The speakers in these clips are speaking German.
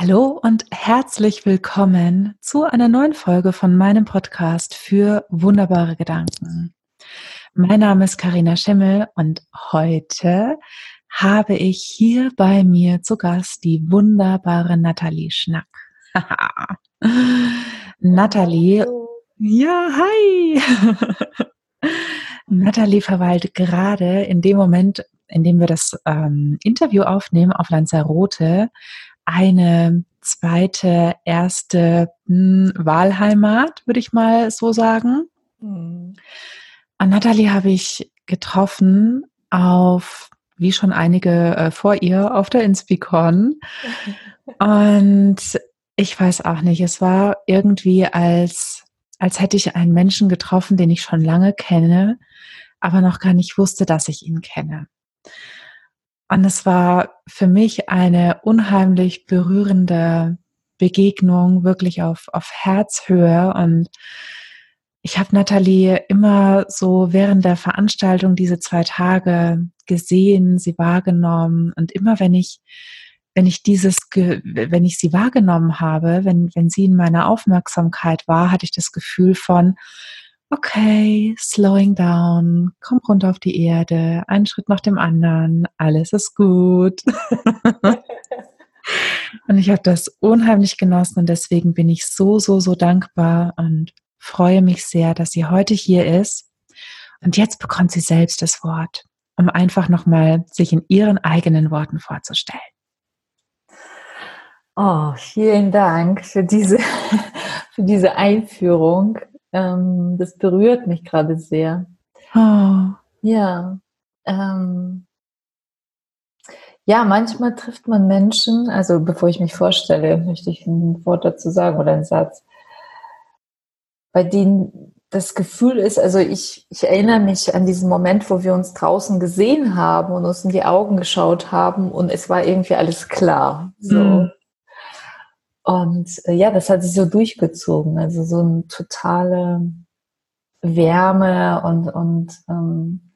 Hallo und herzlich willkommen zu einer neuen Folge von meinem Podcast für wunderbare Gedanken. Mein Name ist Karina Schimmel und heute habe ich hier bei mir zu Gast die wunderbare Nathalie Schnack. Nathalie, ja, hi! Nathalie verweilt gerade in dem Moment, in dem wir das ähm, Interview aufnehmen auf Lanzarote, eine zweite, erste mh, hm, Wahlheimat, würde ich mal so sagen. Mhm. Und Nathalie habe ich getroffen auf, wie schon einige äh, vor ihr, auf der Inspicon. Und ich weiß auch nicht, es war irgendwie als, als hätte ich einen Menschen getroffen, den ich schon lange kenne, aber noch gar nicht wusste, dass ich ihn kenne. Und es war für mich eine unheimlich berührende Begegnung, wirklich auf, auf Herzhöhe. Und ich habe Nathalie immer so während der Veranstaltung diese zwei Tage gesehen, sie wahrgenommen. Und immer wenn ich, wenn ich dieses, wenn ich sie wahrgenommen habe, wenn, wenn sie in meiner Aufmerksamkeit war, hatte ich das Gefühl von, okay, slowing down, komm runter auf die Erde, einen Schritt nach dem anderen, alles ist gut. und ich habe das unheimlich genossen und deswegen bin ich so, so, so dankbar und freue mich sehr, dass sie heute hier ist. Und jetzt bekommt sie selbst das Wort, um einfach nochmal sich in ihren eigenen Worten vorzustellen. Oh, vielen Dank für diese, für diese Einführung. Ähm, das berührt mich gerade sehr. Oh. Ja. Ähm, ja, manchmal trifft man Menschen, also bevor ich mich vorstelle, möchte ich ein Wort dazu sagen oder einen Satz, bei denen das Gefühl ist, also ich, ich erinnere mich an diesen Moment, wo wir uns draußen gesehen haben und uns in die Augen geschaut haben und es war irgendwie alles klar. So. Mm. Und äh, ja, das hat sich so durchgezogen. Also so eine totale Wärme und, und ähm,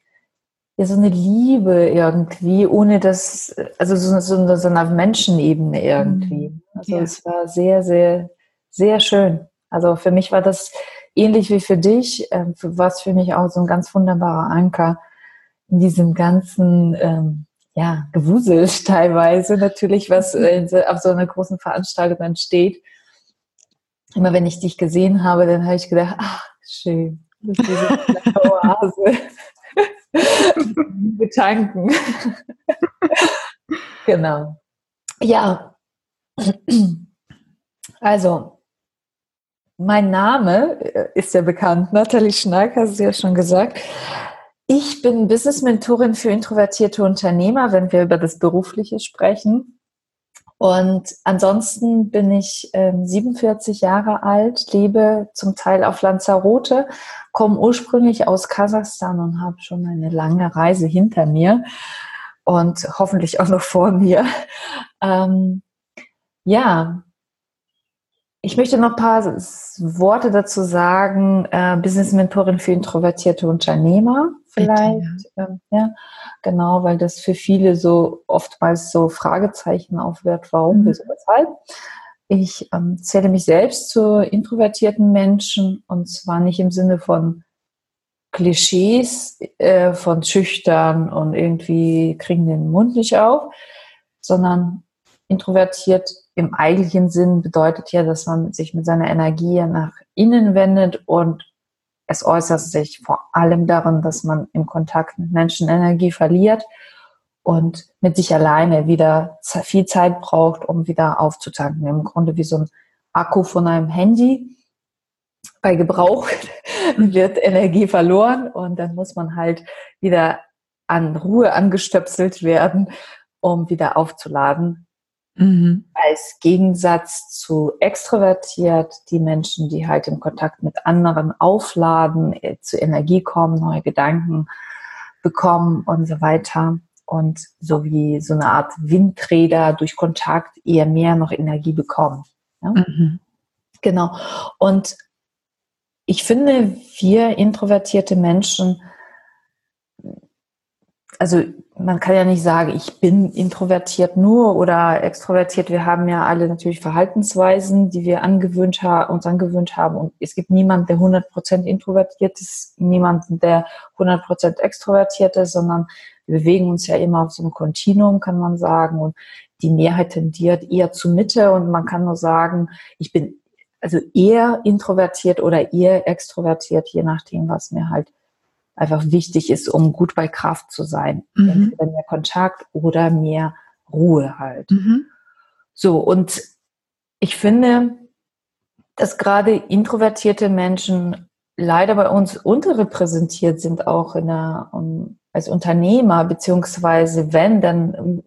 ja, so eine Liebe irgendwie, ohne das, also so, so, so einer Menschenebene irgendwie. Mhm. Also ja. es war sehr, sehr, sehr schön. Also für mich war das ähnlich wie für dich, äh, was für mich auch so ein ganz wunderbarer Anker in diesem ganzen ähm, ja, gewuselt teilweise natürlich, was äh, auf so einer großen Veranstaltung dann steht. Immer wenn ich dich gesehen habe, dann habe ich gedacht, ach, schön, das ist diese Oase. Betanken. genau. Ja. Also, mein Name äh, ist ja bekannt, Nathalie Schnack, hast du ja schon gesagt. Ich bin Business-Mentorin für introvertierte Unternehmer, wenn wir über das Berufliche sprechen. Und ansonsten bin ich äh, 47 Jahre alt, lebe zum Teil auf Lanzarote, komme ursprünglich aus Kasachstan und habe schon eine lange Reise hinter mir und hoffentlich auch noch vor mir. Ähm, ja, ich möchte noch ein paar Worte dazu sagen. Äh, Business-Mentorin für introvertierte Unternehmer vielleicht. Bitte, ja. Ähm, ja. genau, weil das für viele so oftmals so Fragezeichen aufwirft, warum, mhm. wieso, weshalb. Ich ähm, zähle mich selbst zu introvertierten Menschen und zwar nicht im Sinne von Klischees, äh, von schüchtern und irgendwie kriegen den Mund nicht auf, sondern introvertiert im eigentlichen Sinn bedeutet ja, dass man sich mit seiner Energie nach innen wendet und es äußert sich vor allem darin, dass man im Kontakt mit Menschen Energie verliert und mit sich alleine wieder viel Zeit braucht, um wieder aufzutanken. Im Grunde wie so ein Akku von einem Handy. Bei Gebrauch wird Energie verloren und dann muss man halt wieder an Ruhe angestöpselt werden, um wieder aufzuladen. Mhm. Als Gegensatz zu extrovertiert, die Menschen, die halt im Kontakt mit anderen aufladen, äh, zu Energie kommen, neue Gedanken bekommen und so weiter. Und so wie so eine Art Windräder durch Kontakt eher mehr noch Energie bekommen. Ja? Mhm. Genau. Und ich finde, wir introvertierte Menschen also man kann ja nicht sagen, ich bin introvertiert nur oder extrovertiert. Wir haben ja alle natürlich Verhaltensweisen, die wir angewöhnt haben, uns angewöhnt haben. Und es gibt niemanden, der 100% introvertiert ist, niemanden, der 100% extrovertiert ist, sondern wir bewegen uns ja immer auf so einem Kontinuum, kann man sagen. Und die Mehrheit tendiert eher zur Mitte. Und man kann nur sagen, ich bin also eher introvertiert oder eher extrovertiert, je nachdem, was mir halt einfach wichtig ist, um gut bei Kraft zu sein. Mhm. Entweder mehr Kontakt oder mehr Ruhe halt. Mhm. So, und ich finde, dass gerade introvertierte Menschen leider bei uns unterrepräsentiert sind, auch in der, um, als Unternehmer, beziehungsweise wenn, dann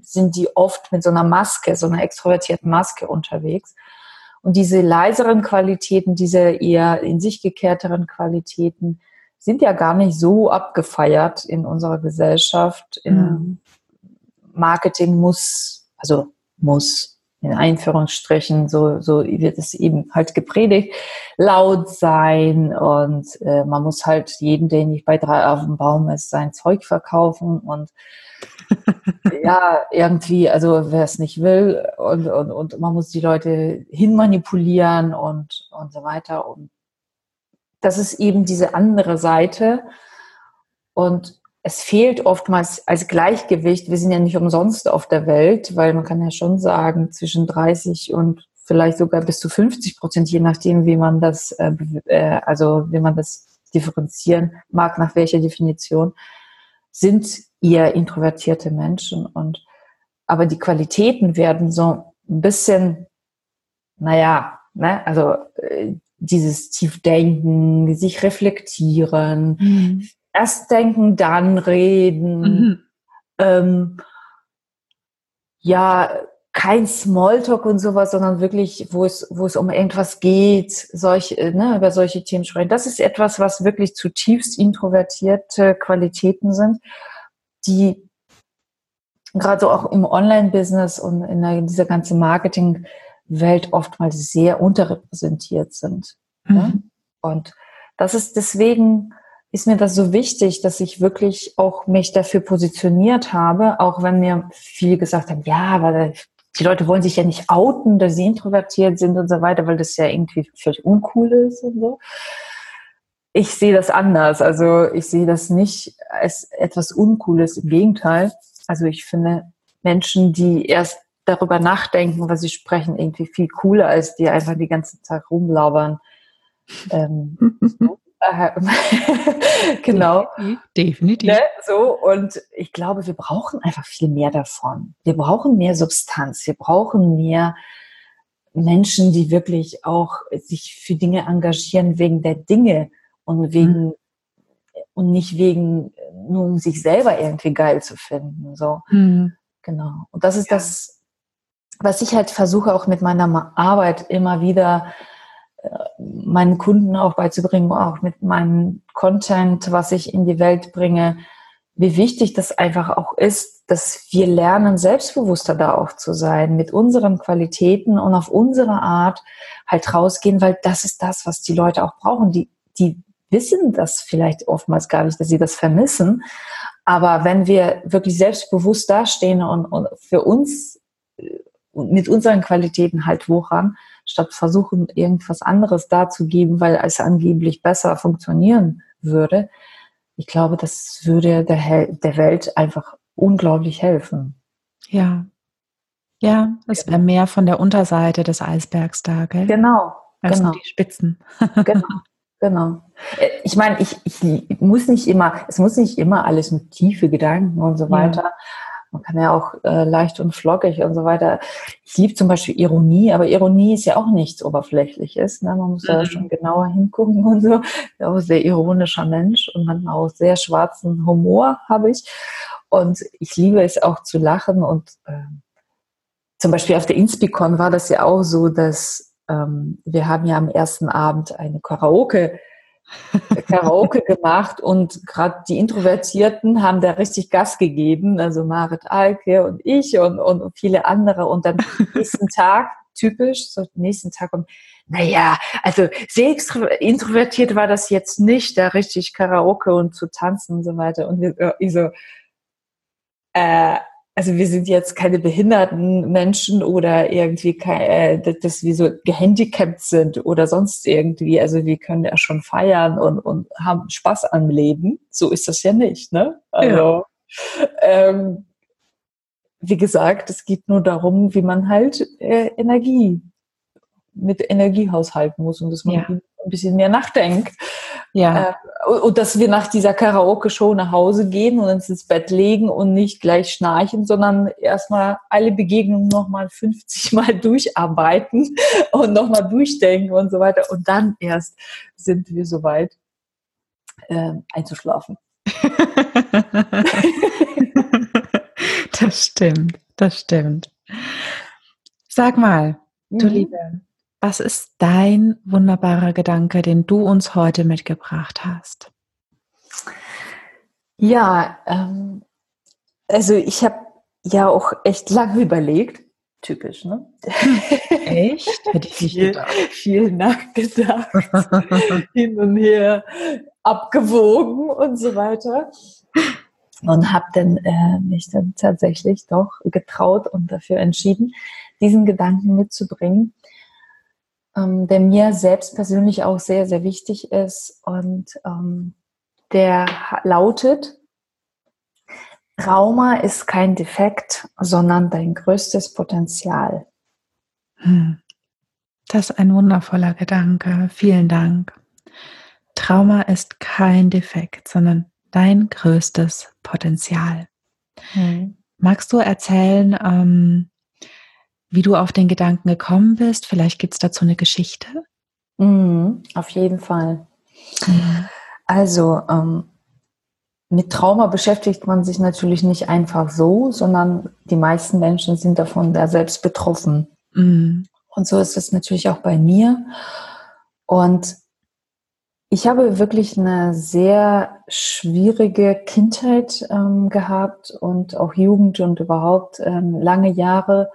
sind die oft mit so einer Maske, so einer extrovertierten Maske unterwegs. Und diese leiseren Qualitäten, diese eher in sich gekehrteren Qualitäten, sind ja gar nicht so abgefeiert in unserer Gesellschaft. Mhm. Marketing muss, also muss in Einführungsstrichen, so, so wird es eben halt gepredigt, laut sein und äh, man muss halt jeden, der nicht bei drei auf dem Baum ist, sein Zeug verkaufen und ja, irgendwie, also wer es nicht will und, und, und man muss die Leute hinmanipulieren und, und so weiter und das ist eben diese andere Seite. Und es fehlt oftmals als Gleichgewicht. Wir sind ja nicht umsonst auf der Welt, weil man kann ja schon sagen, zwischen 30 und vielleicht sogar bis zu 50 Prozent, je nachdem, wie man das, äh, äh, also wie man das differenzieren mag, nach welcher Definition, sind eher introvertierte Menschen. Und aber die Qualitäten werden so ein bisschen, naja, ne, also äh, dieses Tiefdenken, sich reflektieren, mhm. erst denken, dann reden, mhm. ähm, ja, kein Smalltalk und sowas, sondern wirklich, wo es, wo es um irgendwas geht, solche, ne, über solche Themen sprechen. Das ist etwas, was wirklich zutiefst introvertierte Qualitäten sind, die gerade so auch im Online-Business und in, dieser ganzen Marketing- Welt oftmals sehr unterrepräsentiert sind. Mhm. Ja? Und das ist deswegen ist mir das so wichtig, dass ich wirklich auch mich dafür positioniert habe, auch wenn mir viele gesagt haben, ja, aber die Leute wollen sich ja nicht outen, dass sie introvertiert sind und so weiter, weil das ja irgendwie völlig uncool ist und so. Ich sehe das anders. Also ich sehe das nicht als etwas Uncooles. Im Gegenteil. Also ich finde Menschen, die erst darüber nachdenken, was sie sprechen, irgendwie viel cooler, als die einfach die ganze Zeit rumlabern. Ähm, äh, genau. Definitiv. Ne? So, und ich glaube, wir brauchen einfach viel mehr davon. Wir brauchen mehr Substanz. Wir brauchen mehr Menschen, die wirklich auch sich für Dinge engagieren wegen der Dinge und wegen mhm. und nicht wegen nur um sich selber irgendwie geil zu finden. So. Mhm. Genau. Und das ist ja. das, was ich halt versuche auch mit meiner Arbeit immer wieder äh, meinen Kunden auch beizubringen, auch mit meinem Content, was ich in die Welt bringe, wie wichtig das einfach auch ist, dass wir lernen, selbstbewusster da auch zu sein, mit unseren Qualitäten und auf unsere Art halt rausgehen, weil das ist das, was die Leute auch brauchen. Die, die wissen das vielleicht oftmals gar nicht, dass sie das vermissen. Aber wenn wir wirklich selbstbewusst dastehen und, und für uns mit unseren Qualitäten halt wuchern, statt versuchen, irgendwas anderes darzugeben, weil es angeblich besser funktionieren würde. Ich glaube, das würde der, der Welt einfach unglaublich helfen. Ja. Ja, es wäre mehr von der Unterseite des Eisbergs da, gell? Genau. Als genau. die Spitzen. genau. Genau. Äh, ich meine, ich, ich muss nicht immer, es muss nicht immer alles mit tiefe Gedanken und so weiter. Man kann ja auch äh, leicht und flockig und so weiter. Ich liebe zum Beispiel Ironie, aber Ironie ist ja auch nichts Oberflächliches. Ne? Man muss mhm. da schon genauer hingucken und so. Ich bin auch ein sehr ironischer Mensch und man auch sehr schwarzen Humor habe ich. Und ich liebe es auch zu lachen. Und äh, zum Beispiel auf der Inspicon war das ja auch so, dass ähm, wir haben ja am ersten Abend eine Karaoke Karaoke gemacht und gerade die Introvertierten haben da richtig Gas gegeben, also Marit Alke und ich und, und viele andere und dann nächsten Tag, typisch, so nächsten Tag und naja, also sehr introvertiert war das jetzt nicht, da richtig Karaoke und zu tanzen und so weiter und ich so, äh, also wir sind jetzt keine behinderten Menschen oder irgendwie, äh, dass wir so gehandicapt sind oder sonst irgendwie. Also wir können ja schon feiern und, und haben Spaß am Leben. So ist das ja nicht, ne? Also, ja. ähm, wie gesagt, es geht nur darum, wie man halt äh, Energie mit Energie haushalten muss und dass man ja. ein bisschen mehr nachdenkt. Ja. Äh, und dass wir nach dieser Karaoke-Show nach Hause gehen und uns ins Bett legen und nicht gleich schnarchen, sondern erstmal alle Begegnungen nochmal 50 Mal durcharbeiten und nochmal durchdenken und so weiter. Und dann erst sind wir soweit, äh, einzuschlafen. das stimmt, das stimmt. Sag mal, du mhm. Liebe, was ist dein wunderbarer Gedanke, den du uns heute mitgebracht hast? Ja, ähm, also ich habe ja auch echt lange überlegt. Typisch, ne? Echt? Hätte ich nicht viel, gedacht. Viel nachgedacht, hin und her abgewogen und so weiter. Und habe dann äh, mich dann tatsächlich doch getraut und dafür entschieden, diesen Gedanken mitzubringen ähm, der mir selbst persönlich auch sehr, sehr wichtig ist. Und ähm, der lautet, Trauma ist kein Defekt, sondern dein größtes Potenzial. Hm. Das ist ein wundervoller Gedanke. Vielen Dank. Trauma ist kein Defekt, sondern dein größtes Potenzial. Hm. Magst du erzählen, ähm, wie du auf den Gedanken gekommen bist. Vielleicht gibt es dazu eine Geschichte. Mhm, auf jeden Fall. Mhm. Also ähm, mit Trauma beschäftigt man sich natürlich nicht einfach so, sondern die meisten Menschen sind davon da selbst betroffen. Mhm. Und so ist es natürlich auch bei mir. Und ich habe wirklich eine sehr schwierige Kindheit ähm, gehabt und auch Jugend und überhaupt ähm, lange Jahre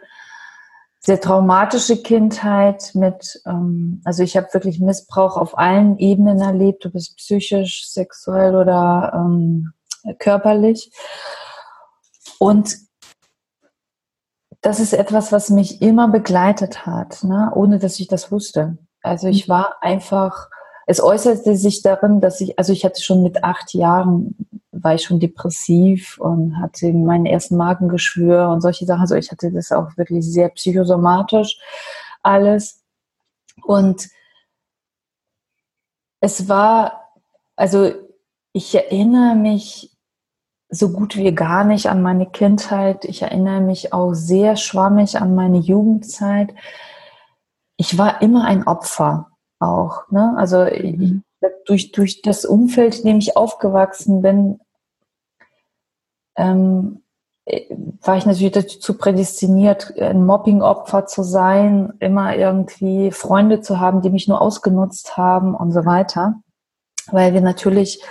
sehr traumatische Kindheit mit, ähm, also ich habe wirklich Missbrauch auf allen Ebenen erlebt, ob es psychisch, sexuell oder ähm, körperlich. Und das ist etwas, was mich immer begleitet hat, ne? ohne dass ich das wusste. Also ich mhm. war einfach, es äußerte sich darin, dass ich, also ich hatte schon mit acht Jahren war ich schon depressiv und hatte meinen ersten Magengeschwür und solche Sachen. Also ich hatte das auch wirklich sehr psychosomatisch alles. Und es war, also ich erinnere mich so gut wie gar nicht an meine Kindheit. Ich erinnere mich auch sehr schwammig an meine Jugendzeit. Ich war immer ein Opfer auch. Ne? Also mhm. ich, durch, durch das Umfeld, in dem ich aufgewachsen bin, ähm, war ich natürlich dazu prädestiniert, ein Mobbing-Opfer zu sein, immer irgendwie Freunde zu haben, die mich nur ausgenutzt haben und so weiter. Weil wir natürlich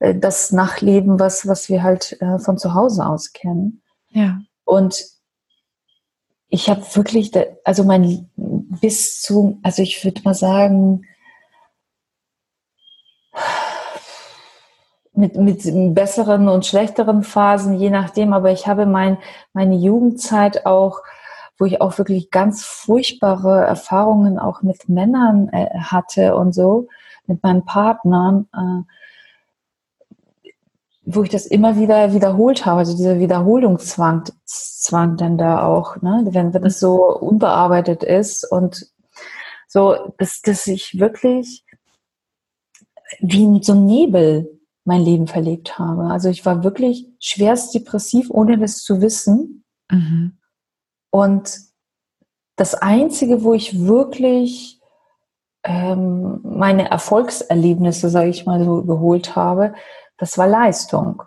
äh, das nachleben, was, was wir halt äh, von zu Hause aus kennen. Ja. Und ich habe wirklich, also mein bis zu, also ich würde mal sagen, mit, mit besseren und schlechteren Phasen, je nachdem. Aber ich habe mein, meine Jugendzeit auch, wo ich auch wirklich ganz furchtbare Erfahrungen auch mit Männern äh, hatte und so, mit meinen Partnern, äh, wo ich das immer wieder wiederholt habe, also dieser Wiederholungszwang Zwang dann da auch, ne? wenn, wenn das so unbearbeitet ist und so, dass, dass ich wirklich wie so ein Nebel mein Leben verlebt habe. Also ich war wirklich schwerst depressiv, ohne das zu wissen. Mhm. Und das Einzige, wo ich wirklich ähm, meine Erfolgserlebnisse, sage ich mal so, geholt habe, das war Leistung.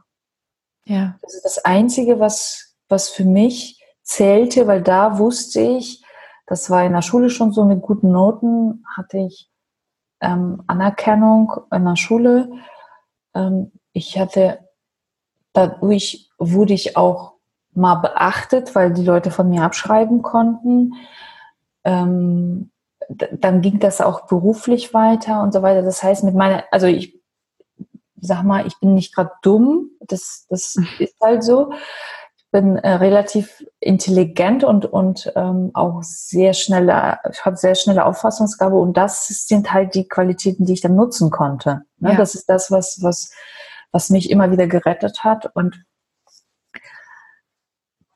Ja. Das ist das Einzige, was, was für mich zählte, weil da wusste ich, das war in der Schule schon so mit guten Noten, hatte ich ähm, Anerkennung in der Schule ähm, ich hatte, dadurch wurde ich auch mal beachtet, weil die Leute von mir abschreiben konnten. Ähm, dann ging das auch beruflich weiter und so weiter. Das heißt, mit meiner, also ich sag mal, ich bin nicht gerade dumm, das, das ist halt so. Ich bin äh, relativ intelligent und, und ähm, auch sehr schnelle, ich habe sehr schnelle Auffassungsgabe und das sind halt die Qualitäten, die ich dann nutzen konnte. Ne? Ja. Das ist das, was, was, was mich immer wieder gerettet hat und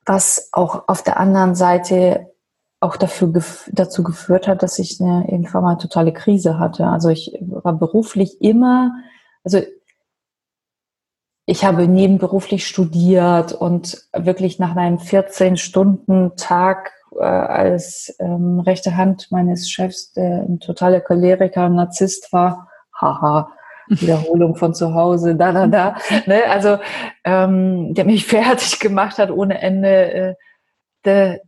was auch auf der anderen Seite auch dafür, dazu geführt hat, dass ich eine, irgendwann mal totale Krise hatte. Also ich war beruflich immer, also ich habe nebenberuflich studiert und wirklich nach einem 14-Stunden-Tag äh, als ähm, rechte Hand meines Chefs, der ein totaler Choleriker, ein Narzisst war, haha, Wiederholung von zu Hause, da, da, da. Ne? Also ähm, der mich fertig gemacht hat ohne Ende, äh, der,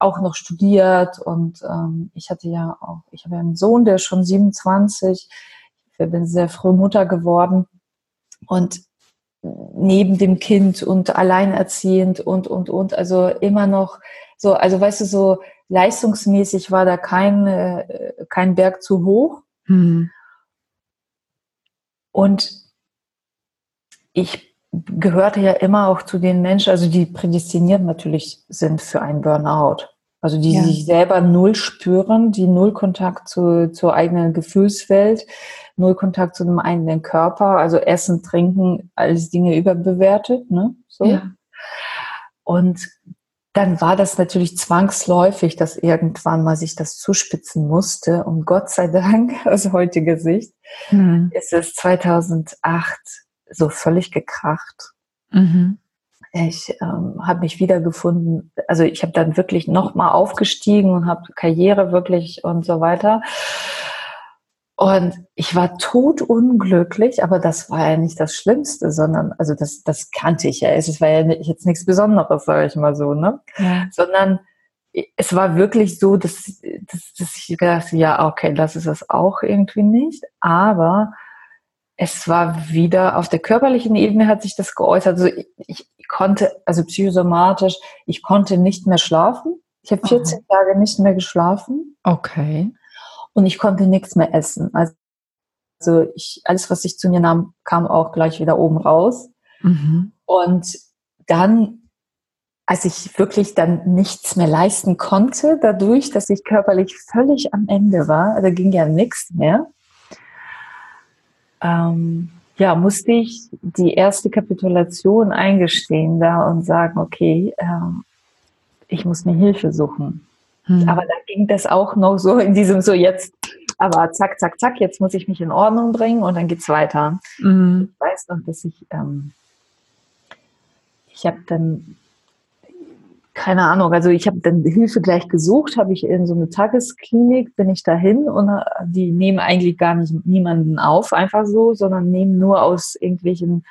auch noch studiert und ähm, ich hatte ja auch, ich habe ja einen Sohn, der ist schon 27, ich bin sehr früh Mutter geworden und neben dem Kind und alleinerziehend und, und, und, also immer noch so, also weißt du, so leistungsmäßig war da kein, äh, kein Berg zu hoch. Mhm. Und ich gehörte ja immer auch zu den Menschen, also die prädestiniert natürlich sind für einen Burnout. Also die ja. sich selber null spüren, die null Kontakt zu, zur eigenen Gefühlswelt, null Kontakt zu dem eigenen Körper, also Essen, Trinken, alles Dinge überbewertet, ne? So. Ja. Und dann war das natürlich zwangsläufig, dass irgendwann mal sich das zuspitzen musste. Und Gott sei Dank, aus heutiger Sicht, mhm. ist es 2008 so völlig gekracht. Mhm. Ich ähm, habe mich wiedergefunden. Also ich habe dann wirklich nochmal aufgestiegen und habe Karriere wirklich und so weiter. Und ich war totunglücklich, aber das war ja nicht das Schlimmste, sondern, also das, das kannte ich ja. Es war ja jetzt nichts Besonderes, sage ich mal so, ne? Ja. Sondern es war wirklich so, dass, dass, dass ich gedacht ja, okay, das ist es auch irgendwie nicht. Aber es war wieder auf der körperlichen Ebene hat sich das geäußert. Also ich, ich konnte, also psychosomatisch, ich konnte nicht mehr schlafen. Ich habe 14 Aha. Tage nicht mehr geschlafen. Okay und ich konnte nichts mehr essen. Also ich, alles, was ich zu mir nahm, kam auch gleich wieder oben raus. Mhm. Und dann, als ich wirklich dann nichts mehr leisten konnte, dadurch, dass ich körperlich völlig am Ende war, da ging ja nichts mehr, ähm, ja, musste ich die erste Kapitulation eingestehen da und sagen, okay, ähm, ich muss mir Hilfe suchen. Hm. Aber da ging das auch noch so in diesem so jetzt, aber zack, zack, zack, jetzt muss ich mich in Ordnung bringen und dann geht's weiter. Mhm. Ich weiß noch, dass ich, ähm, ich habe dann, keine Ahnung, also ich habe dann Hilfe gleich gesucht, habe ich in so eine Tagesklinik, bin ich dahin und äh, die nehmen eigentlich gar nicht niemanden auf, einfach so, sondern nehmen nur aus irgendwelchen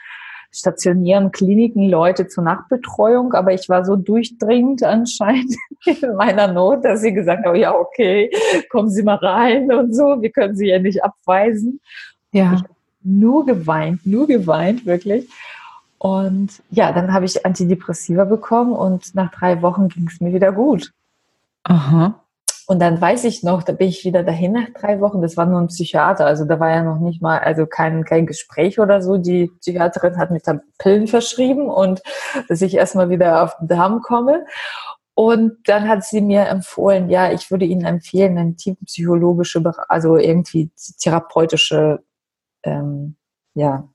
stationären Kliniken Leute zur Nachtbetreuung, aber ich war so durchdringend anscheinend in meiner Not, dass sie gesagt haben, ja, okay, kommen Sie mal rein und so, wir können Sie ja nicht abweisen. Ja. Ich nur geweint, nur geweint, wirklich. Und ja, dann habe ich Antidepressiva bekommen und nach drei Wochen ging es mir wieder gut. Aha. Und dann weiß ich noch, da bin ich wieder dahin nach drei Wochen. Das war nur ein Psychiater, also da war ja noch nicht mal, also kein, kein Gespräch oder so. Die Psychiaterin hat mir dann Pillen verschrieben und dass ich erstmal wieder auf den Darm komme. Und dann hat sie mir empfohlen, ja, ich würde Ihnen empfehlen, eine tiefenpsychologische, also irgendwie therapeutische, ähm, ja,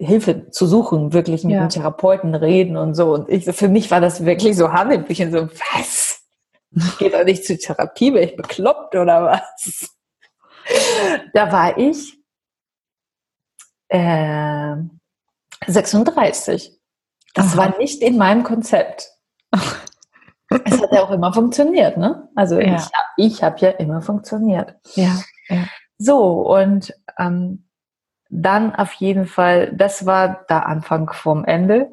Hilfe zu suchen, wirklich mit ja. einem Therapeuten reden und so. Und ich, für mich war das wirklich so Hanebüchen, so, was? Geht doch nicht zur Therapie, bin ich bekloppt oder was? Da war ich äh, 36. Das Aha. war nicht in meinem Konzept. es hat ja auch immer funktioniert, ne? Also ja. ich, ich habe ja immer funktioniert. Ja. ja. So, und ähm, dann auf jeden Fall, das war der Anfang vom Ende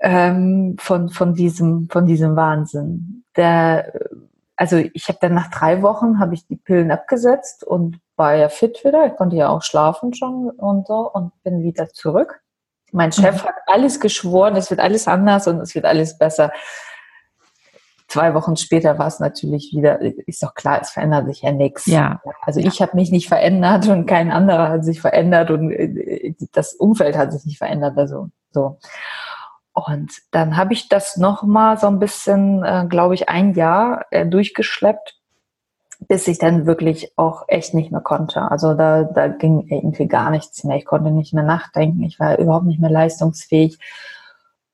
ähm, von, von, diesem, von diesem Wahnsinn. Der, also ich habe dann nach drei Wochen habe ich die Pillen abgesetzt und war ja fit wieder. Ich konnte ja auch schlafen schon und so und bin wieder zurück. Mein Chef mhm. hat alles geschworen, es wird alles anders und es wird alles besser. zwei Wochen später war es natürlich wieder, ist doch klar, es verändert sich ja nichts. Ja. Also ich habe mich nicht verändert und kein anderer hat sich verändert und äh, das Umfeld hat sich nicht verändert. Also so. Und dann habe ich das nochmal so ein bisschen, äh, glaube ich, ein Jahr äh, durchgeschleppt, bis ich dann wirklich auch echt nicht mehr konnte. Also da, da ging irgendwie gar nichts mehr. Ich konnte nicht mehr nachdenken. Ich war überhaupt nicht mehr leistungsfähig.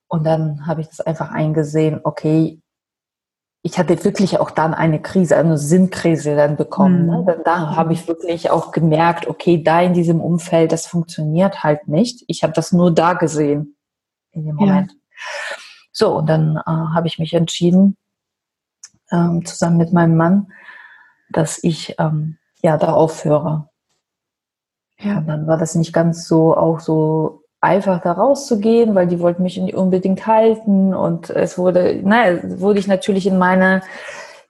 Und dann habe ich das einfach eingesehen, okay, ich hatte wirklich auch dann eine Krise, eine Sinnkrise dann bekommen. Ne? Mhm. Ne? Da habe ich wirklich auch gemerkt, okay, da in diesem Umfeld, das funktioniert halt nicht. Ich habe das nur da gesehen in dem Moment. Ja. So, und dann äh, habe ich mich entschieden, ähm, zusammen mit meinem Mann, dass ich ähm, ja da aufhöre. Ja. Und dann war das nicht ganz so auch so einfach da rauszugehen, weil die wollten mich unbedingt halten und es wurde, naja, wurde ich natürlich in meine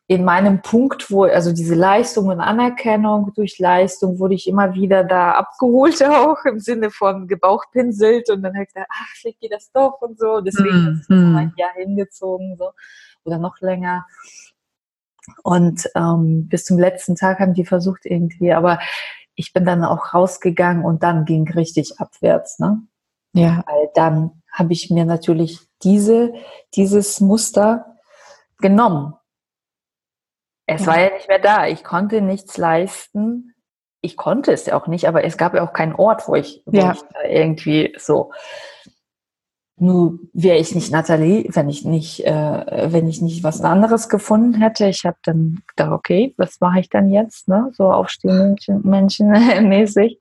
in meinem Punkt, wo, also diese Leistung und Anerkennung durch Leistung, wurde ich immer wieder da abgeholt auch im Sinne von gebauchpinselt und dann habe ich gesagt, ach, vielleicht geht das doch und so. Deswegen ist mm, ein Jahr hingezogen so oder noch länger. Und ähm, bis zum letzten Tag haben die versucht irgendwie, aber ich bin dann auch rausgegangen und dann ging richtig abwärts, ne? Ja. Weil dann habe ich mir natürlich diese, dieses Muster genommen es war ja nicht mehr da. Ich konnte nichts leisten. Ich konnte es ja auch nicht, aber es gab ja auch keinen Ort, wo ich, wo ja. ich irgendwie so. Nur wäre ich nicht Nathalie, wenn ich nicht, äh, wenn ich nicht was anderes gefunden hätte. Ich habe dann gedacht, okay, was mache ich dann jetzt? Ne? So aufstehen Menschen, mäßig.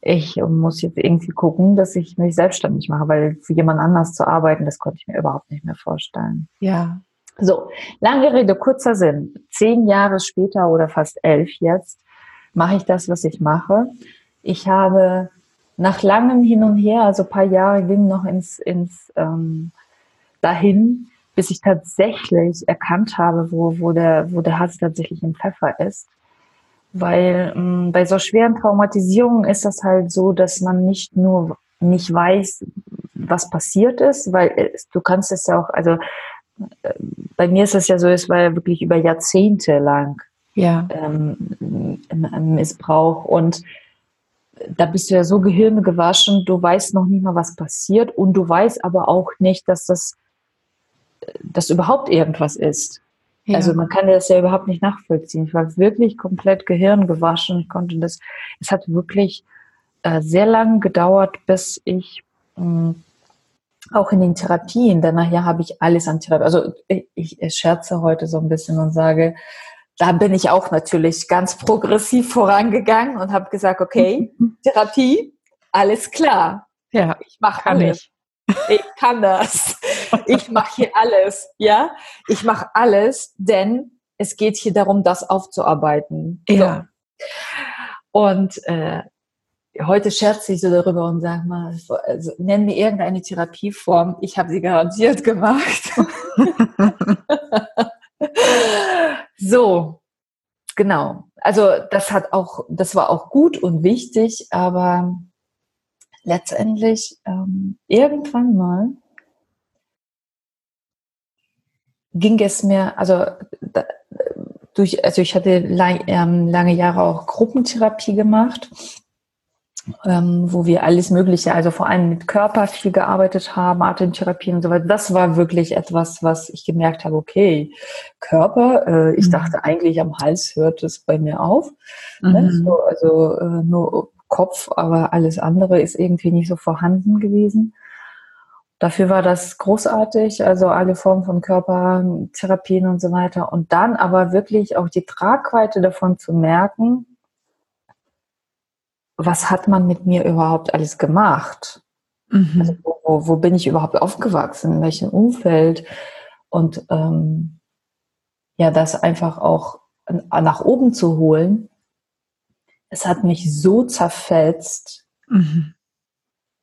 Ich muss jetzt irgendwie gucken, dass ich mich selbstständig mache, weil für jemand anders zu arbeiten, das konnte ich mir überhaupt nicht mehr vorstellen. Ja, so, lange Rede, kurzer Sinn. Zehn Jahre später oder fast elf jetzt mache ich das, was ich mache. Ich habe nach langem Hin und Her, also ein paar Jahre ging noch ins, ins ähm, dahin, bis ich tatsächlich erkannt habe, wo, wo, der, wo der Hass tatsächlich im Pfeffer ist. Weil ähm, bei so schweren Traumatisierungen ist das halt so, dass man nicht nur nicht weiß, was passiert ist, weil es, du kannst es ja auch, also bei mir ist es ja so, es war ja wirklich über Jahrzehnte lang ja. ähm, ein Missbrauch und da bist du ja so gehirngewaschen, du weißt noch nicht mal, was passiert und du weißt aber auch nicht, dass das dass überhaupt irgendwas ist. Ja. Also man kann das ja überhaupt nicht nachvollziehen. Ich war wirklich komplett gehirngewaschen. Ich konnte das, es hat wirklich äh, sehr lange gedauert, bis ich mh, hm, auch in den Therapien, danach ja habe ich alles an Therapie. Also ich, ich scherze heute so ein bisschen und sage, da bin ich auch natürlich ganz progressiv vorangegangen und habe gesagt, okay, Therapie, alles klar. Ja, ich mache alles. Ich. ich kann das. Ich mache hier alles. Ja, ich mache alles, denn es geht hier darum, das aufzuarbeiten. Ja. So. Und äh, heute scherze ich so darüber und sage mal, also, nenn mir irgendeine Therapieform. Ich habe sie garantiert gemacht. so, genau. Also das hat auch, das war auch gut und wichtig, aber letztendlich ähm, irgendwann mal ging es mir, also da, durch, also ich hatte lang, ähm, lange Jahre auch Gruppentherapie gemacht ähm, wo wir alles Mögliche, also vor allem mit Körper viel gearbeitet haben, Atemtherapien und so weiter. Das war wirklich etwas, was ich gemerkt habe, okay, Körper, äh, ich mhm. dachte eigentlich am Hals hört es bei mir auf. Ne? Mhm. Ne? So, also äh, nur Kopf, aber alles andere ist irgendwie nicht so vorhanden gewesen. Dafür war das großartig, also alle Formen von Körpertherapien und so weiter. Und dann aber wirklich auch die Tragweite davon zu merken, was hat man mit mir überhaupt alles gemacht? Mhm. Also wo, wo, bin ich überhaupt aufgewachsen? In welchem Umfeld? Und ähm, ja, das einfach auch nach oben zu holen, es hat mich so zerfetzt, mhm.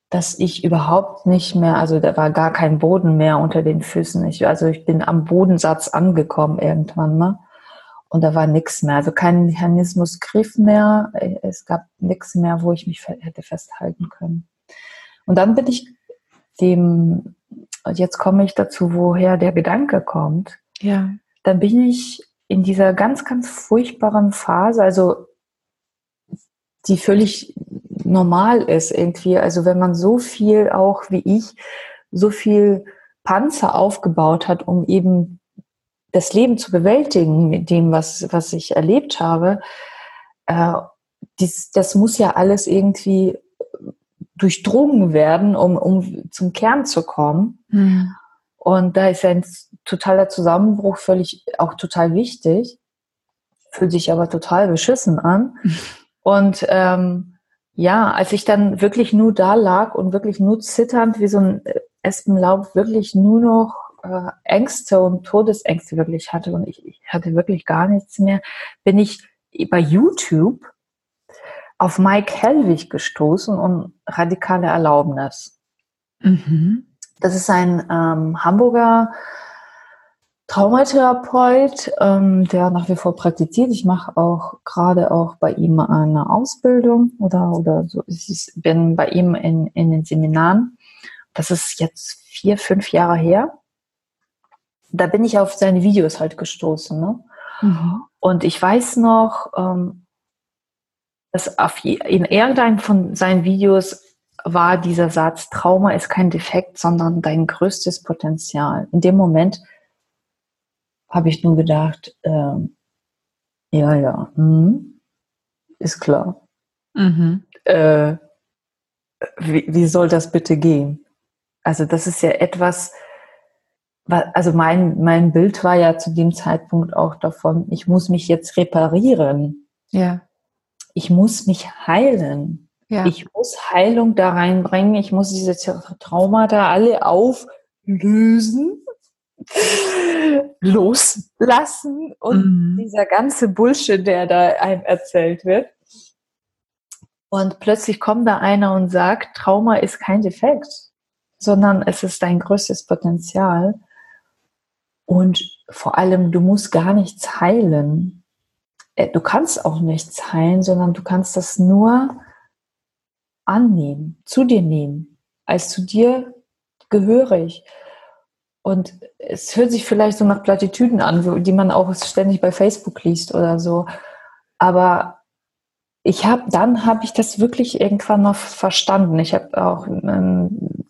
dass ich überhaupt nicht mehr, also da war gar kein Boden mehr unter den Füßen. Ich, also ich bin am Bodensatz angekommen irgendwann mal. Und da war nichts mehr, also kein Mechanismus griff mehr. Es gab nichts mehr, wo ich mich hätte festhalten können. Und dann bin ich dem, jetzt komme ich dazu, woher der Gedanke kommt. ja. dann bin ich in dieser ganz, ganz furchtbaren Phase, also die völlig normal ist irgendwie. Also wenn man so viel auch wie ich, so viel Panzer aufgebaut hat, um eben das Leben zu bewältigen mit dem, was, was ich erlebt habe, äh, dies, das muss ja alles irgendwie durchdrungen werden, um, um zum Kern zu kommen. Mhm. Und da ist ein totaler Zusammenbruch völlig auch total wichtig, fühlt sich aber total beschissen an. Und ähm, ja, als ich dann wirklich nur da lag und wirklich nur zitternd wie so ein Espenlaub wirklich nur noch äh, Ängste und Todesängste wirklich hatte und ich, ich hatte wirklich gar nichts mehr, bin ich bei YouTube auf Mike Hellwig gestoßen und radikale Erlaubnis. Mhm. Das ist ein ähm, Hamburger Traumatherapeut, ähm, der nach wie vor praktiziert. Ich mache auch gerade auch bei ihm eine Ausbildung oder, oder so. Ich bin bei ihm in, in den Seminaren. Das ist jetzt vier, fünf Jahre her. Da bin ich auf seine Videos halt gestoßen. Ne? Mhm. Und ich weiß noch, ähm, dass auf je, in irgendeinem von seinen Videos war dieser Satz, Trauma ist kein Defekt, sondern dein größtes Potenzial. In dem Moment habe ich nur gedacht, ähm, ja, ja, hm, ist klar. Mhm. Äh, wie, wie soll das bitte gehen? Also das ist ja etwas, also mein, mein Bild war ja zu dem Zeitpunkt auch davon, ich muss mich jetzt reparieren. Ja. Ich muss mich heilen. Ja. Ich muss Heilung da reinbringen. Ich muss diese Traumata alle auflösen loslassen und mhm. dieser ganze Bullshit, der da einem erzählt wird. Und plötzlich kommt da einer und sagt, Trauma ist kein Defekt, sondern es ist dein größtes Potenzial. Und vor allem, du musst gar nichts heilen. Äh, du kannst auch nichts heilen, sondern du kannst das nur annehmen, zu dir nehmen, als zu dir gehörig. Und es hört sich vielleicht so nach Plattitüden an, die man auch ständig bei Facebook liest oder so. Aber ich habe, dann habe ich das wirklich irgendwann noch verstanden. Ich habe auch ähm,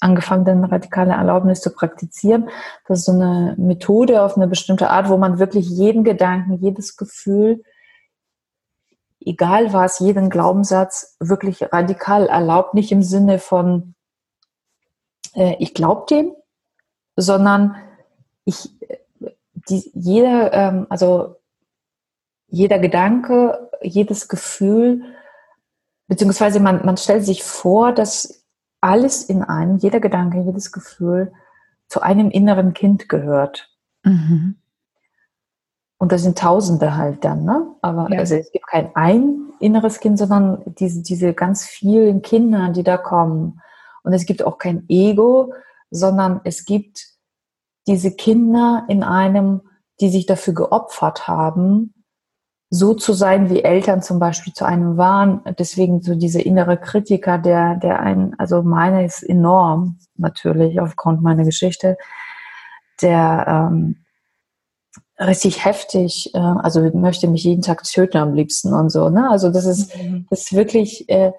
angefangen, dann radikale Erlaubnis zu praktizieren. Das ist so eine Methode auf eine bestimmte Art, wo man wirklich jeden Gedanken, jedes Gefühl, egal was, jeden Glaubenssatz wirklich radikal erlaubt. Nicht im Sinne von, äh, ich glaube dem, sondern ich, die, jeder, ähm, also jeder Gedanke, jedes Gefühl, beziehungsweise man, man stellt sich vor, dass alles in einem, jeder Gedanke, jedes Gefühl zu einem inneren Kind gehört. Mhm. Und das sind Tausende halt dann, ne? Aber ja. also es gibt kein ein inneres Kind, sondern diese, diese ganz vielen Kinder, die da kommen. Und es gibt auch kein Ego, sondern es gibt diese Kinder in einem, die sich dafür geopfert haben, so zu sein, wie Eltern zum Beispiel zu einem waren. Deswegen so diese innere Kritiker, der, der einen, also meine ist enorm, natürlich, aufgrund meiner Geschichte, der ähm, richtig heftig, äh, also möchte mich jeden Tag töten am liebsten und so. Ne? Also das ist, mhm. das ist wirklich äh,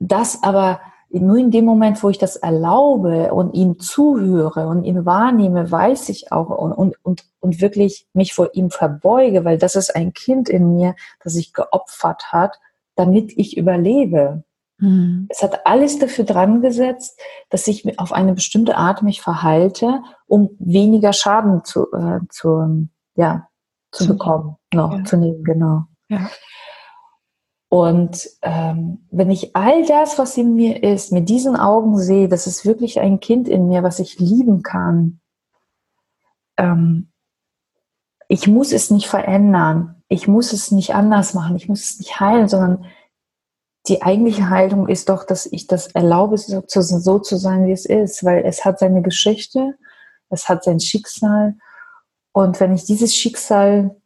das, aber nur in dem Moment, wo ich das erlaube und ihm zuhöre und ihn wahrnehme, weiß ich auch und, und, und, wirklich mich vor ihm verbeuge, weil das ist ein Kind in mir, das sich geopfert hat, damit ich überlebe. Mhm. Es hat alles dafür dran gesetzt, dass ich auf eine bestimmte Art mich verhalte, um weniger Schaden zu, äh, zu, ja, zu, zu bekommen, noch ja. zu nehmen, genau. Ja. Und ähm, wenn ich all das, was in mir ist, mit diesen Augen sehe, das ist wirklich ein Kind in mir, was ich lieben kann. Ähm, ich muss es nicht verändern, ich muss es nicht anders machen, ich muss es nicht heilen, sondern die eigentliche Haltung ist doch, dass ich das erlaube, so zu, sein, wie es ist, weil es hat seine Geschichte, es hat sein Schicksal. Und wenn ich dieses Schicksal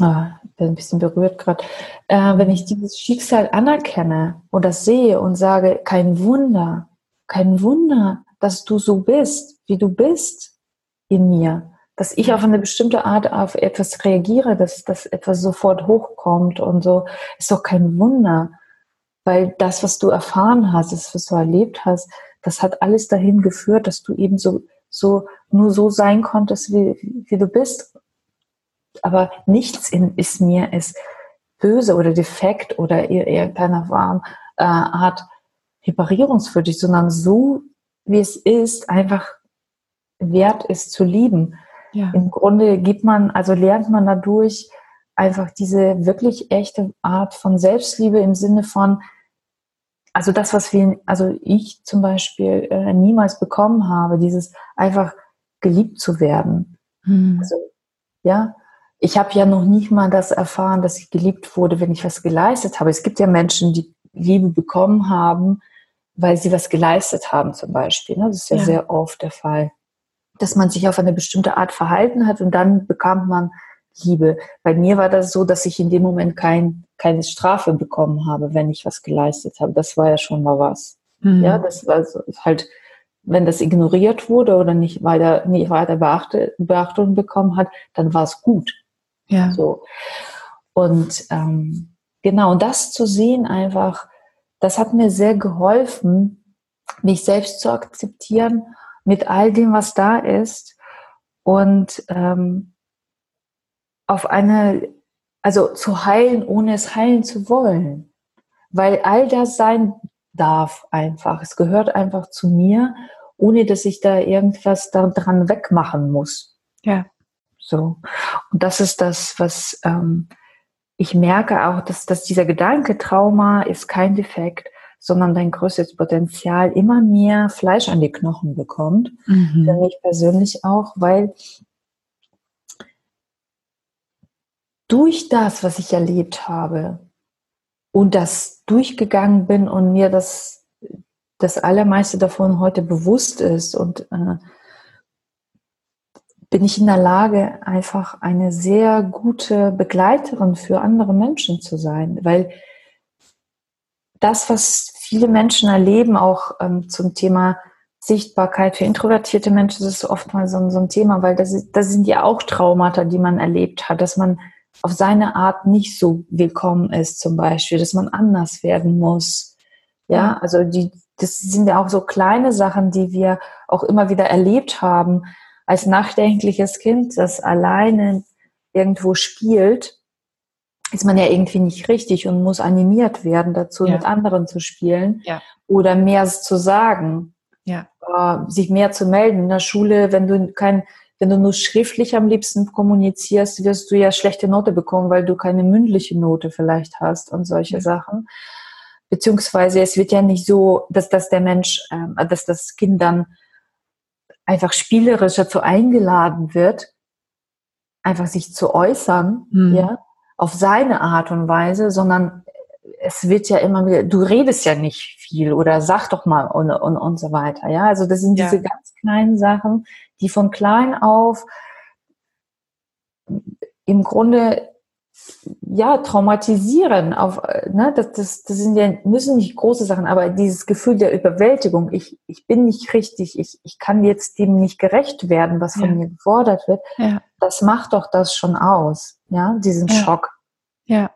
ah, bin ein bisschen berührt gerade, äh, wenn ich dieses Schicksal anerkenne oder sehe und sage, kein Wunder, kein Wunder, dass du so bist, wie du bist. in mir, dass ich auf eine bestimmte Art auf etwas reagiere, dass, dass etwas sofort hochkommt und so, ist doch kein Wunder, weil das, was du erfahren hast, das, was du erlebt hast, das hat alles dahin geführt, dass du eben so, so nur so sein konntest, wie, wie du bist. Aber nichts in ist mir ist böse oder defekt oder irgendeiner Form, äh, Art reparierungswürdig, sondern so, wie es ist, einfach wert ist zu lieben. Ja. Im Grunde gibt man, also lernt man dadurch einfach diese wirklich echte Art von Selbstliebe im Sinne von, also das, was wir, also ich zum Beispiel äh, niemals bekommen habe, dieses einfach geliebt zu werden. Mhm. Also, ja, ich habe ja noch nicht mal das erfahren, dass ich geliebt wurde, wenn ich was geleistet habe. Es gibt ja Menschen, die Liebe bekommen haben, weil sie was geleistet haben zum Beispiel. Ne? Das ist ja, ja, sehr oft der Fall, dass man sich auf eine bestimmte Art verhalten hat und dann bekam man Liebe. Bei mir war das so, dass ich in dem Moment kein, keine Strafe bekommen habe, wenn ich was geleistet habe. Das war ja schon mal was. Mhm. Ja, das war halt, wenn das ignoriert wurde oder nicht weiter, nicht weiter Beachte, Beachtung bekommen hat, dann war es gut. Ja. So. Und ähm, genau, und das zu sehen einfach, das hat mir sehr geholfen, mich selbst zu akzeptieren mit all dem, was da ist und ähm, auf eine, also zu heilen, ohne es heilen zu wollen. Weil all das sein darf einfach. Es gehört einfach zu mir, ohne dass ich da irgendwas daran wegmachen muss. Ja. So. Und das ist das, was ähm, ich merke auch, dass, dass dieser Gedanke, Trauma ist kein Defekt, sondern dein größtes Potenzial immer mehr Fleisch an die Knochen bekommt. Mhm. Für mich persönlich auch, weil durch das, was ich erlebt habe und das durchgegangen bin und mir das, das Allermeiste davon heute bewusst ist und äh, bin ich in der Lage, einfach eine sehr gute Begleiterin für andere Menschen zu sein, weil das, was viele Menschen erleben, auch ähm, zum Thema Sichtbarkeit für introvertierte Menschen, das ist oftmals so, so ein Thema, weil das, das sind ja auch Traumata, die man erlebt hat, dass man auf seine Art nicht so willkommen ist, zum Beispiel, dass man anders werden muss. Ja, also die, das sind ja auch so kleine Sachen, die wir auch immer wieder erlebt haben, als nachdenkliches Kind, das alleine irgendwo spielt, ist man ja irgendwie nicht richtig und muss animiert werden dazu, ja. mit anderen zu spielen ja. oder mehr zu sagen, ja. äh, sich mehr zu melden. In der Schule, wenn du kein, wenn du nur schriftlich am liebsten kommunizierst, wirst du ja schlechte Note bekommen, weil du keine mündliche Note vielleicht hast und solche Sachen. Beziehungsweise es wird ja nicht so, dass, dass der Mensch, äh, dass das Kind dann einfach spielerisch dazu eingeladen wird, einfach sich zu äußern, mhm. ja, auf seine Art und Weise, sondern es wird ja immer wieder, du redest ja nicht viel oder sag doch mal und, und, und so weiter, ja. Also das sind ja. diese ganz kleinen Sachen, die von klein auf im Grunde ja, traumatisieren. Auf, ne, das, das, das sind ja, müssen nicht große Sachen, aber dieses Gefühl der Überwältigung, ich, ich bin nicht richtig, ich, ich kann jetzt dem nicht gerecht werden, was von ja. mir gefordert wird, ja. das macht doch das schon aus, ja, diesen ja. Schock. Ja.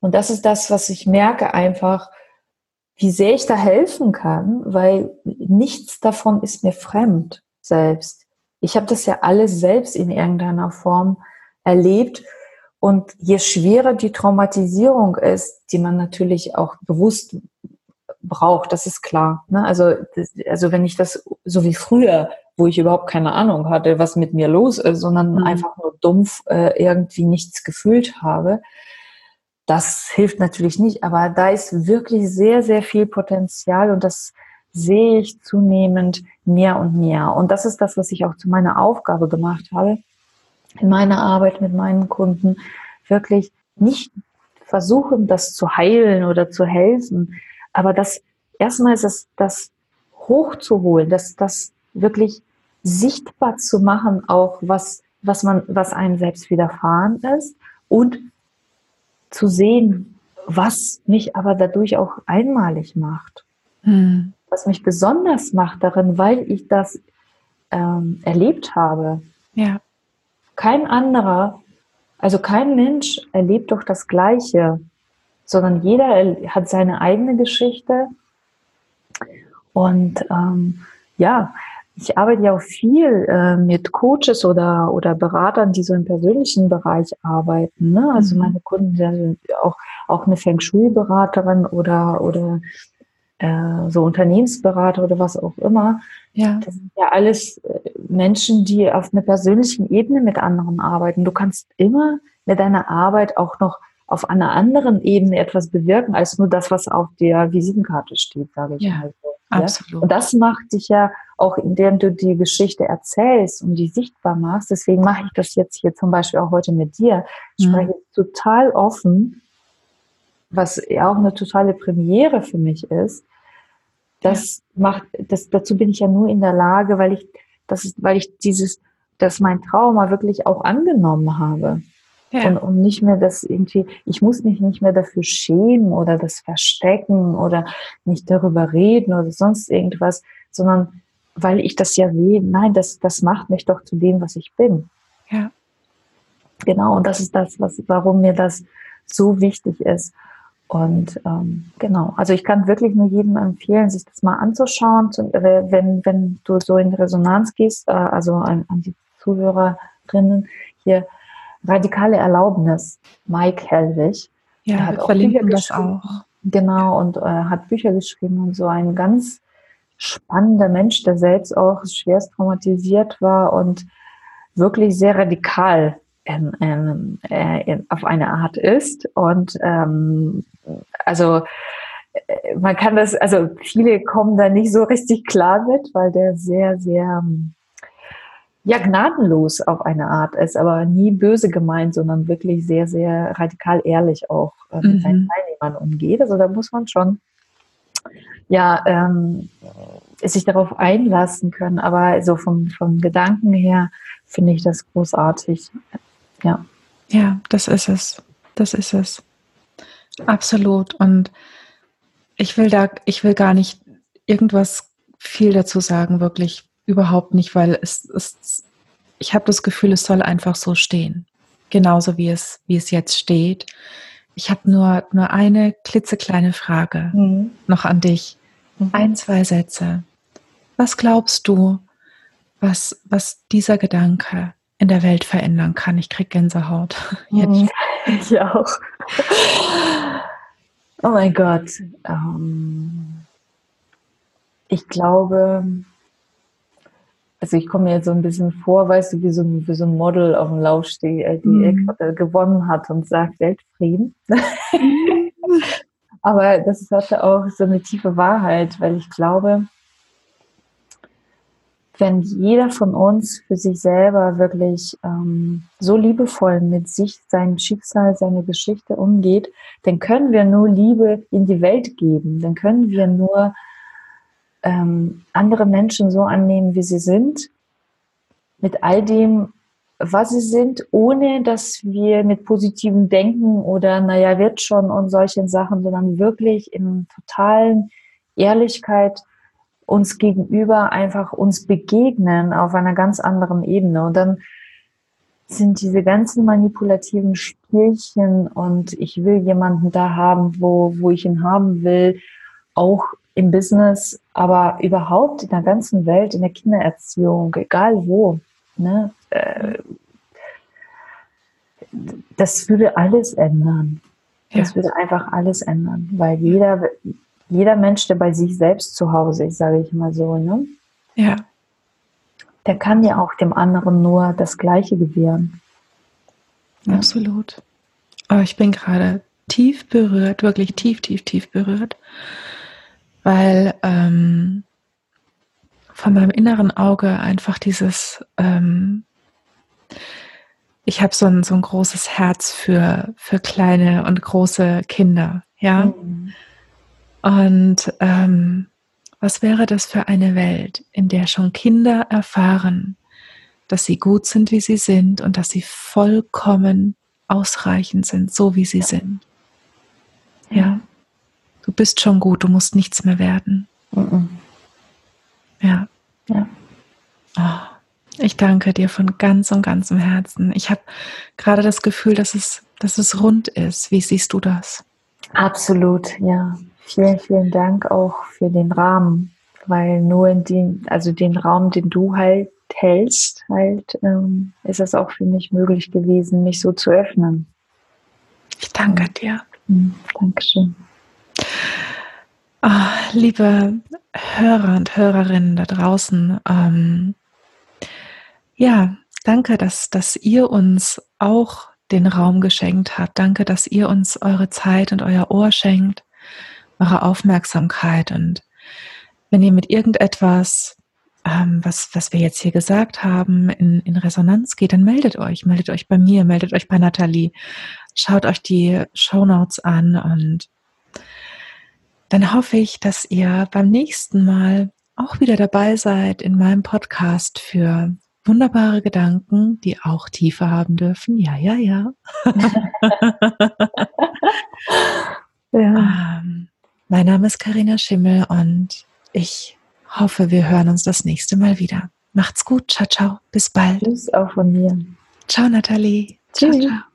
Und das ist das, was ich merke einfach, wie sehr ich da helfen kann, weil nichts davon ist mir fremd selbst. Ich habe das ja alles selbst in irgendeiner Form erlebt und je schwerer die Traumatisierung ist, die man natürlich auch bewusst braucht, das ist klar. Ne? Also, also wenn ich das so wie früher, wo ich überhaupt keine Ahnung hatte, was mit mir los ist, sondern mhm. einfach nur dumpf äh, irgendwie nichts gefühlt habe, das hilft natürlich nicht. Aber da ist wirklich sehr, sehr viel Potenzial und das sehe ich zunehmend mehr und mehr. Und das ist das, was ich auch zu meiner Aufgabe gemacht habe, in meiner Arbeit mit meinen Kunden wirklich nicht versuchen, das zu heilen oder zu helfen, aber das erstmal ist es, das hochzuholen, das, das wirklich sichtbar zu machen, auch was, was man, was einem selbst widerfahren ist und zu sehen, was mich aber dadurch auch einmalig macht. Hm. Was mich besonders macht darin, weil ich das ähm, erlebt habe. Ja. Kein anderer, also kein Mensch erlebt doch das Gleiche, sondern jeder hat seine eigene Geschichte. Und ähm, ja, ich arbeite ja auch viel äh, mit Coaches oder, oder Beratern, die so im persönlichen Bereich arbeiten. Ne? Also mhm. meine Kunden sind auch, auch eine Feng Shui-Beraterin oder, oder äh, so Unternehmensberater oder was auch immer. Ja. Das sind ja alles äh, Menschen, die auf einer persönlichen Ebene mit anderen arbeiten. Du kannst immer mit deiner Arbeit auch noch auf einer anderen Ebene etwas bewirken, als nur das, was auf der Visitenkarte steht, sage ich ja, mal so. Absolut. Und das macht dich ja auch, indem du die Geschichte erzählst und die sichtbar machst. Deswegen mache ich das jetzt hier zum Beispiel auch heute mit dir. Ich mhm. spreche total offen, was ja auch eine totale Premiere für mich ist. Das ja. macht, das, dazu bin ich ja nur in der Lage, weil ich, das ist, weil ich dieses, dass mein Trauma wirklich auch angenommen habe. Ja. Und, und nicht mehr das irgendwie, ich muss mich nicht mehr dafür schämen oder das verstecken oder nicht darüber reden oder sonst irgendwas, sondern weil ich das ja sehe, nein, das, das macht mich doch zu dem, was ich bin. Ja. Genau, und das ist das, was, warum mir das so wichtig ist. Und ähm, genau, also ich kann wirklich nur jedem empfehlen, sich das mal anzuschauen, äh, wenn, wenn du so in Resonanz gehst, äh, also an, an die Zuhörerinnen hier, Radikale Erlaubnis, Mike Hellwig. Ja, er hat auch verlinken das auch. Genau, und äh, hat Bücher geschrieben und so ein ganz spannender Mensch, der selbst auch schwerst traumatisiert war und wirklich sehr radikal in, in, in, auf eine Art ist. Und ähm, also äh, man kann das, also viele kommen da nicht so richtig klar mit, weil der sehr, sehr ja, gnadenlos auf eine Art ist, aber nie böse gemeint, sondern wirklich sehr, sehr radikal ehrlich auch äh, mit mhm. seinen Teilnehmern umgeht. Also da muss man schon ja ähm, sich darauf einlassen können. Aber so vom, vom Gedanken her finde ich das großartig. Ja. Ja, das ist es. Das ist es. Absolut. Und ich will da, ich will gar nicht irgendwas viel dazu sagen, wirklich überhaupt nicht, weil es, es ich habe das Gefühl, es soll einfach so stehen. Genauso wie es, wie es jetzt steht. Ich habe nur, nur eine klitzekleine Frage mhm. noch an dich. Mhm. Ein, zwei Sätze. Was glaubst du, was, was dieser Gedanke in der Welt verändern kann? Ich kriege Gänsehaut. Jetzt. Mhm. Ich auch. Oh mein Gott. Ähm, ich glaube, also ich komme mir jetzt so ein bisschen vor, weißt du, wie so, wie so ein Model auf dem Laufsteg, äh, die mhm. gewonnen hat und sagt Weltfrieden. Aber das hatte auch so eine tiefe Wahrheit, weil ich glaube, wenn jeder von uns für sich selber wirklich ähm, so liebevoll mit sich, seinem Schicksal, seine Geschichte umgeht, dann können wir nur Liebe in die Welt geben. Dann können wir nur ähm, andere Menschen so annehmen, wie sie sind, mit all dem, was sie sind, ohne dass wir mit positivem Denken oder naja, wird schon und solchen Sachen, sondern wirklich in totalen Ehrlichkeit uns gegenüber einfach uns begegnen auf einer ganz anderen Ebene. Und dann sind diese ganzen manipulativen Spielchen und ich will jemanden da haben, wo, wo ich ihn haben will, auch im Business, aber überhaupt in der ganzen Welt, in der Kindererziehung, egal wo. Ne? Äh, das würde alles ändern. Das ja. würde einfach alles ändern, weil jeder, jeder Mensch, der bei sich selbst zu Hause ist, sage ich mal so, ne? Ja. Der kann ja auch dem anderen nur das Gleiche gewähren. Absolut. Aber ich bin gerade tief berührt, wirklich tief, tief, tief berührt weil ähm, von meinem inneren Auge einfach dieses, ähm, ich habe so ein, so ein großes Herz für, für kleine und große Kinder, ja. Mhm. Und ähm, was wäre das für eine Welt, in der schon Kinder erfahren, dass sie gut sind, wie sie sind und dass sie vollkommen ausreichend sind, so wie sie ja. sind. Ja. Du bist schon gut, du musst nichts mehr werden. Mhm. Ja. Ja. Oh, ich danke dir von ganz und ganzem Herzen. Ich habe gerade das Gefühl, dass es, dass es rund ist. Wie siehst du das? Absolut, ja. Vielen, vielen Dank auch für den Rahmen, weil nur in den, also den Raum, den du halt hältst, halt, ähm, ist es auch für mich möglich gewesen, mich so zu öffnen. Ich danke dir. Mhm, Dankeschön. Oh, liebe Hörer und Hörerinnen da draußen, ähm, ja, danke, dass, dass ihr uns auch den Raum geschenkt habt. Danke, dass ihr uns eure Zeit und euer Ohr schenkt, eure Aufmerksamkeit. Und wenn ihr mit irgendetwas, ähm, was, was wir jetzt hier gesagt haben, in, in Resonanz geht, dann meldet euch. Meldet euch bei mir, meldet euch bei Nathalie. Schaut euch die Show Notes an und dann hoffe ich, dass ihr beim nächsten Mal auch wieder dabei seid in meinem Podcast für wunderbare Gedanken, die auch Tiefe haben dürfen. Ja, ja, ja. ja. Ähm, mein Name ist Karina Schimmel und ich hoffe, wir hören uns das nächste Mal wieder. Macht's gut. Ciao, ciao. Bis bald. Tschüss auch von mir. Ciao, Nathalie. Tschüss. Ciao, ciao.